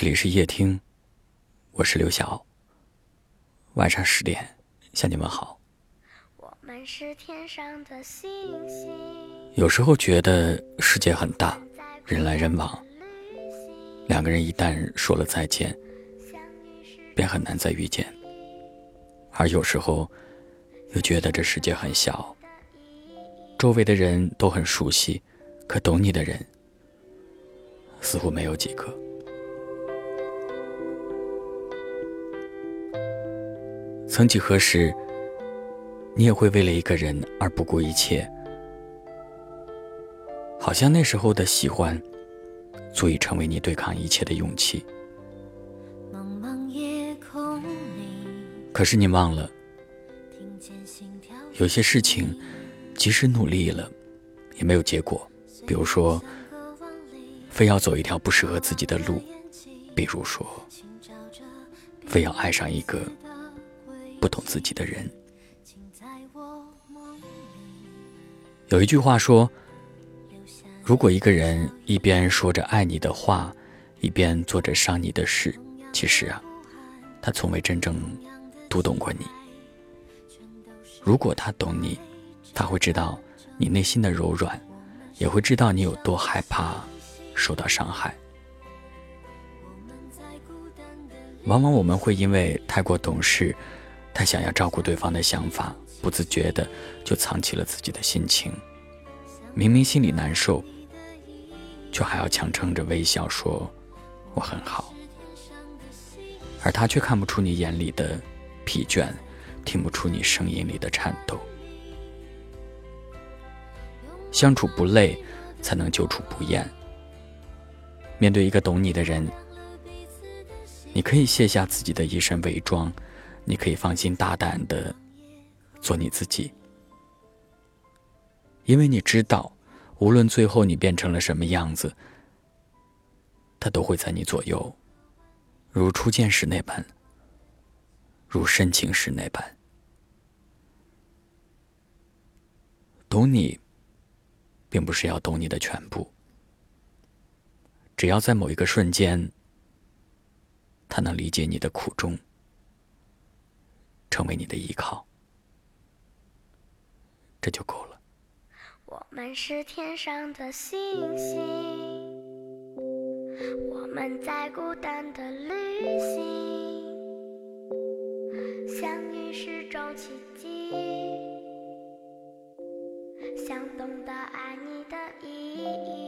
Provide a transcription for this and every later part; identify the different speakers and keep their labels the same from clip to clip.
Speaker 1: 这里是夜听，我是刘晓。晚上十点向你们好。
Speaker 2: 我们是天上的星星。
Speaker 1: 有时候觉得世界很大，人来人往，两个人一旦说了再见，便很难再遇见。而有时候又觉得这世界很小，周围的人都很熟悉，可懂你的人似乎没有几个。曾几何时，你也会为了一个人而不顾一切，好像那时候的喜欢，足以成为你对抗一切的勇气。可是你忘了，有些事情，即使努力了，也没有结果。比如说，非要走一条不适合自己的路；比如说，非要爱上一个。不懂自己的人，有一句话说：如果一个人一边说着爱你的话，一边做着伤你的事，其实啊，他从未真正读懂过你。如果他懂你，他会知道你内心的柔软，也会知道你有多害怕受到伤害。往往我们会因为太过懂事。他想要照顾对方的想法，不自觉的就藏起了自己的心情。明明心里难受，却还要强撑着微笑说：“我很好。”而他却看不出你眼里的疲倦，听不出你声音里的颤抖。相处不累，才能久处不厌。面对一个懂你的人，你可以卸下自己的一身伪装。你可以放心大胆的做你自己，因为你知道，无论最后你变成了什么样子，他都会在你左右，如初见时那般，如深情时那般。懂你，并不是要懂你的全部，只要在某一个瞬间，他能理解你的苦衷。成为你的依靠，这就够了。
Speaker 2: 我们是天上的星星，我们在孤单的旅行，相遇是种奇迹，想懂得爱你的意义。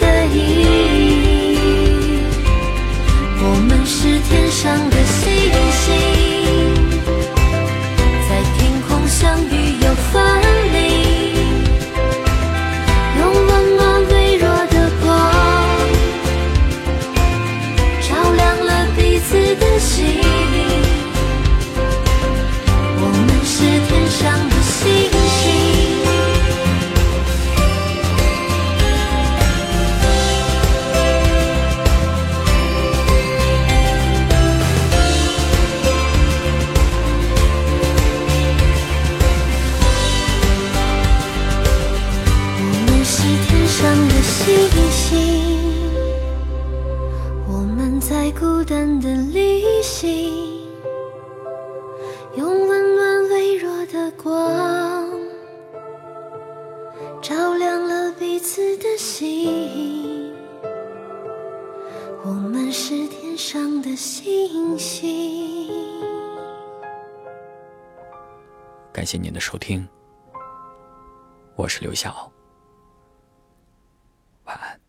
Speaker 3: 的意。义我们是天上的星星。的星星。
Speaker 1: 感谢您的收听。我是刘晓。晚安。